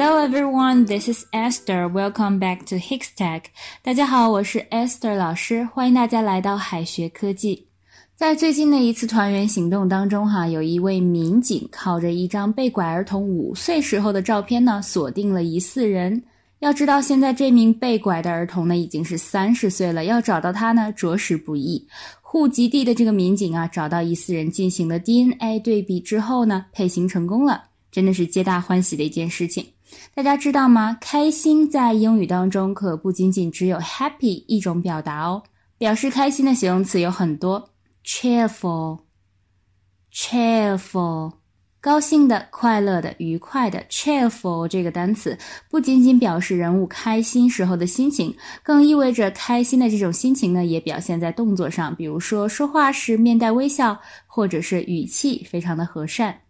Hello everyone, this is Esther. Welcome back to Hikstech. 大家好，我是 Esther 老师，欢迎大家来到海学科技。在最近的一次团圆行动当中，哈，有一位民警靠着一张被拐儿童五岁时候的照片呢，锁定了疑似人。要知道，现在这名被拐的儿童呢，已经是三十岁了，要找到他呢，着实不易。户籍地的这个民警啊，找到疑似人，进行了 DNA 对比之后呢，配型成功了，真的是皆大欢喜的一件事情。大家知道吗？开心在英语当中可不仅仅只有 happy 一种表达哦。表示开心的形容词有很多，cheerful，cheerful，高兴的、快乐的、愉快的。cheerful 这个单词不仅仅表示人物开心时候的心情，更意味着开心的这种心情呢，也表现在动作上，比如说说话时面带微笑，或者是语气非常的和善。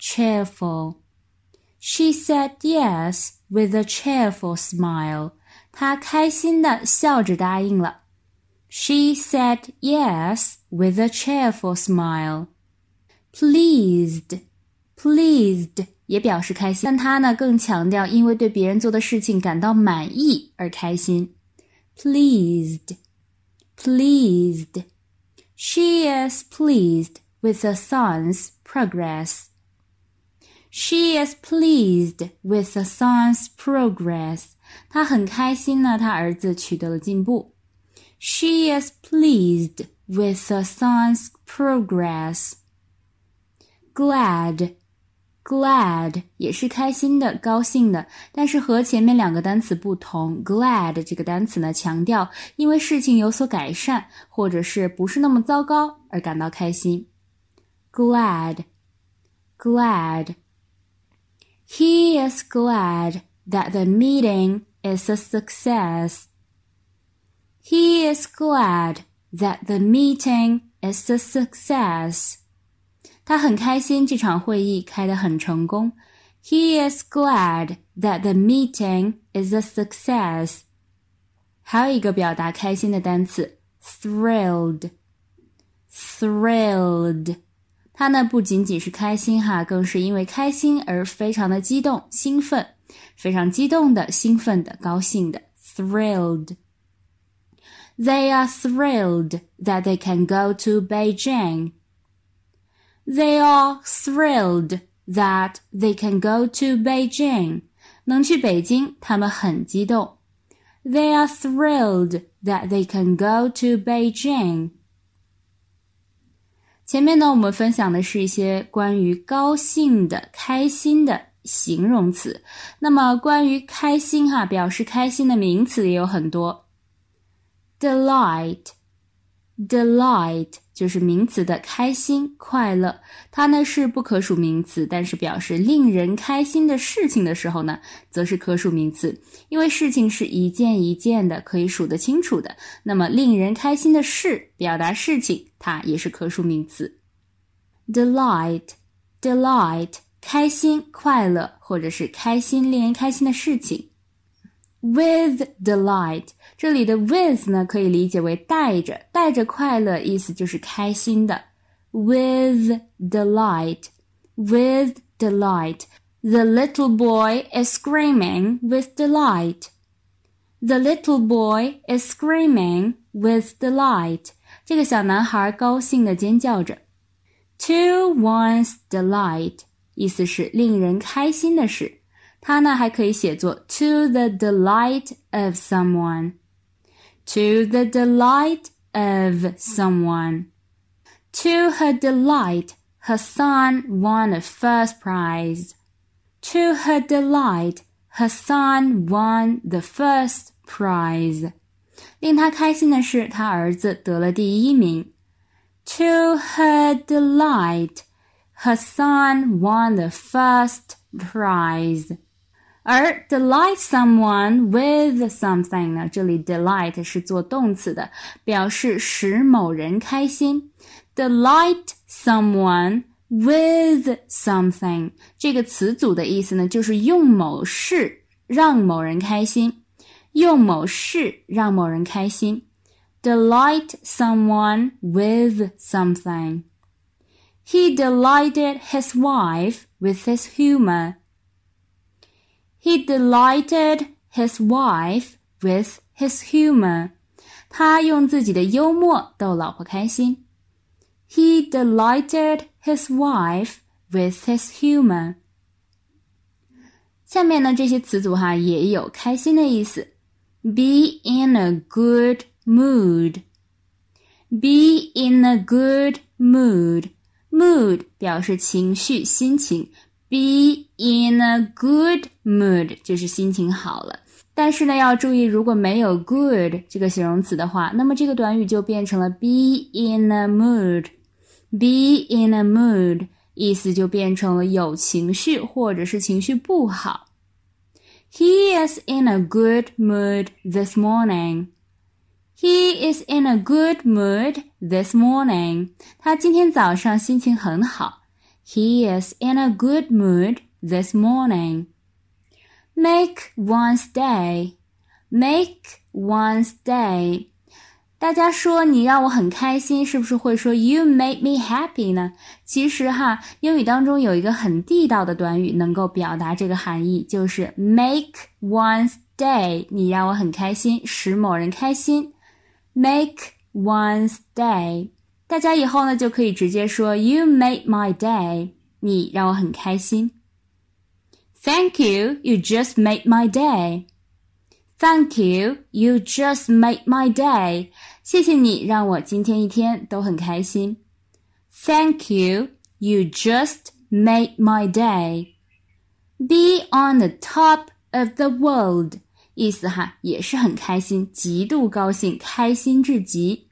cheerful。She said yes with a cheerful smile. 她开心的笑着答应了。She said yes with a cheerful smile. Pleased, pleased 也表示开心，但她呢更强调因为对别人做的事情感到满意而开心。Pleased, pleased. She is pleased with her son's progress. She is pleased with the son's progress. 她很开心呢，她儿子取得了进步。She is pleased with the son's progress. Glad, glad 也是开心的、高兴的，但是和前面两个单词不同。Glad 这个单词呢，强调因为事情有所改善，或者是不是那么糟糕而感到开心。Glad, glad. He is glad that the meeting is a success. He is glad that the meeting is a success. 他很开心这场会议开得很成功。He is glad that the meeting is a success. 还有一个表达开心的单词，thrilled。thrilled 他呢不仅仅是开心哈，更是因为开心而非常的激动、兴奋，非常激动的、兴奋的、高兴的，thrilled。They are thrilled that they can go to Beijing. They are thrilled that they can go to Beijing. 能去北京，他们很激动。They are thrilled that they can go to Beijing. 前面呢，我们分享的是一些关于高兴的、开心的形容词。那么，关于开心哈，表示开心的名词也有很多，delight，delight。就是名词的开心、快乐，它呢是不可数名词，但是表示令人开心的事情的时候呢，则是可数名词。因为事情是一件一件的，可以数得清楚的。那么令人开心的事，表达事情，它也是可数名词。delight，delight，开心、快乐，或者是开心、令人开心的事情。With delight，这里的 with 呢可以理解为带着，带着快乐，意思就是开心的。With delight，with delight，the little boy is screaming with delight. The little boy is screaming with delight. 这个小男孩高兴的尖叫着。To one's delight，意思是令人开心的事。 它呢还可以写作 to the delight of someone。To the delight of someone. To her delight, her son won a first prize. To her delight, her son won the first prize. 令她开心的是，她儿子得了第一名。To her delight, her son won the first prize. 而 delight someone with something 呢？这里 delight 是做动词的，表示使某人开心。delight someone with something 这个词组的意思呢，就是用某事让某人开心，用某事让某人开心。delight someone with something. He delighted his wife with his humor. He delighted his wife with his humor. 他用自己的幽默逗老婆开心。He delighted his wife with his humor. 下面呢，这些词组哈也有开心的意思。Be in a good mood. Be in a good mood. Mood 表示情绪、心情。 Be in a good mood 就是心情好了。但是呢，要注意，如果没有 good 这个形容词的话，那么这个短语就变成了 be in a mood。Be in a mood 意思就变成了有情绪或者是情绪不好。He is in a good mood this morning. He is in a good mood this morning. 他今天早上心情很好。 He is in a good mood this morning. Make one's day. Make one's day. 大家说你让我很开心，是不是会说 You made me happy 呢？其实哈，英语当中有一个很地道的短语能够表达这个含义，就是 make one's day。你让我很开心，使某人开心。Make one's day。 大家以后呢就可以直接说 You made my day。你让我很开心。Thank you. You just made my day. Thank you. You just made my day. 谢谢你，让我今天一天都很开心。Thank you. You just made my day. Be on the top of the world. 意思哈也是很开心，极度高兴，开心至极。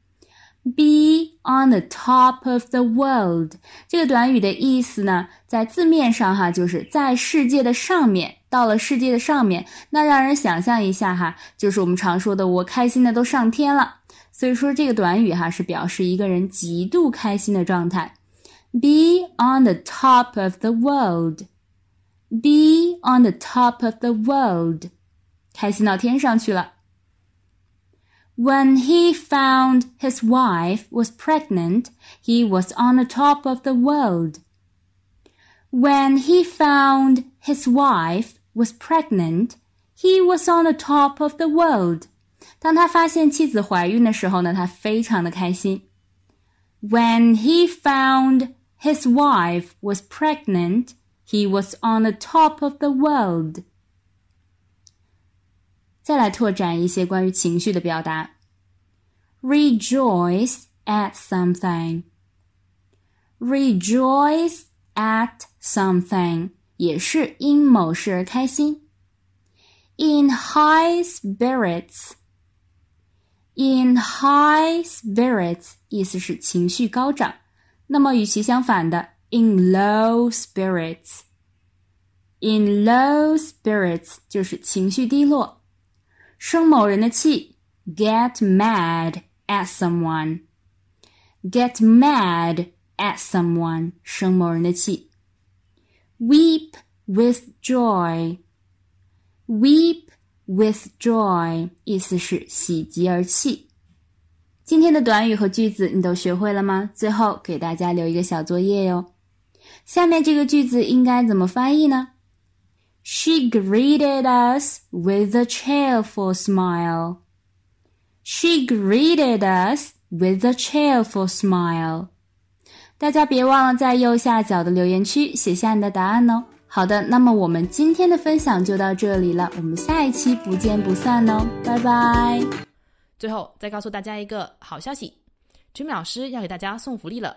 Be on the top of the world 这个短语的意思呢，在字面上哈就是在世界的上面，到了世界的上面，那让人想象一下哈，就是我们常说的我开心的都上天了。所以说这个短语哈是表示一个人极度开心的状态。Be on the top of the world. Be on the top of the world. 开心到天上去了。When he found his wife was pregnant, he was on the top of the world. When he found his wife was pregnant, he was on the top of the world. 当他发现妻子怀孕的时候呢，他非常的开心。When he found his wife was pregnant, he was on the top of the world. 再来拓展一些关于情绪的表达。Rejoice at something. Rejoice at something 也是因某事而开心。In high spirits. In high spirits 意思是情绪高涨。那么与其相反的，in low spirits。In low spirits 就是情绪低落。 生某人的气，get mad at someone. Get mad at someone，生某人的气。Weep with joy. Weep with joy，意思是喜极而泣。今天的短语和句子你都学会了吗？最后给大家留一个小作业哟。下面这个句子应该怎么翻译呢 ？She greeted us with a cheerful smile. She greeted us with a cheerful smile. 大家别忘了在右下角的留言区写下你的答案哦。好的，那么我们今天的分享就到这里了，我们下一期不见不散哦，拜拜。最后再告诉大家一个好消息，Jimmy 老师要给大家送福利了。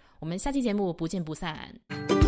我们下期节目不见不散。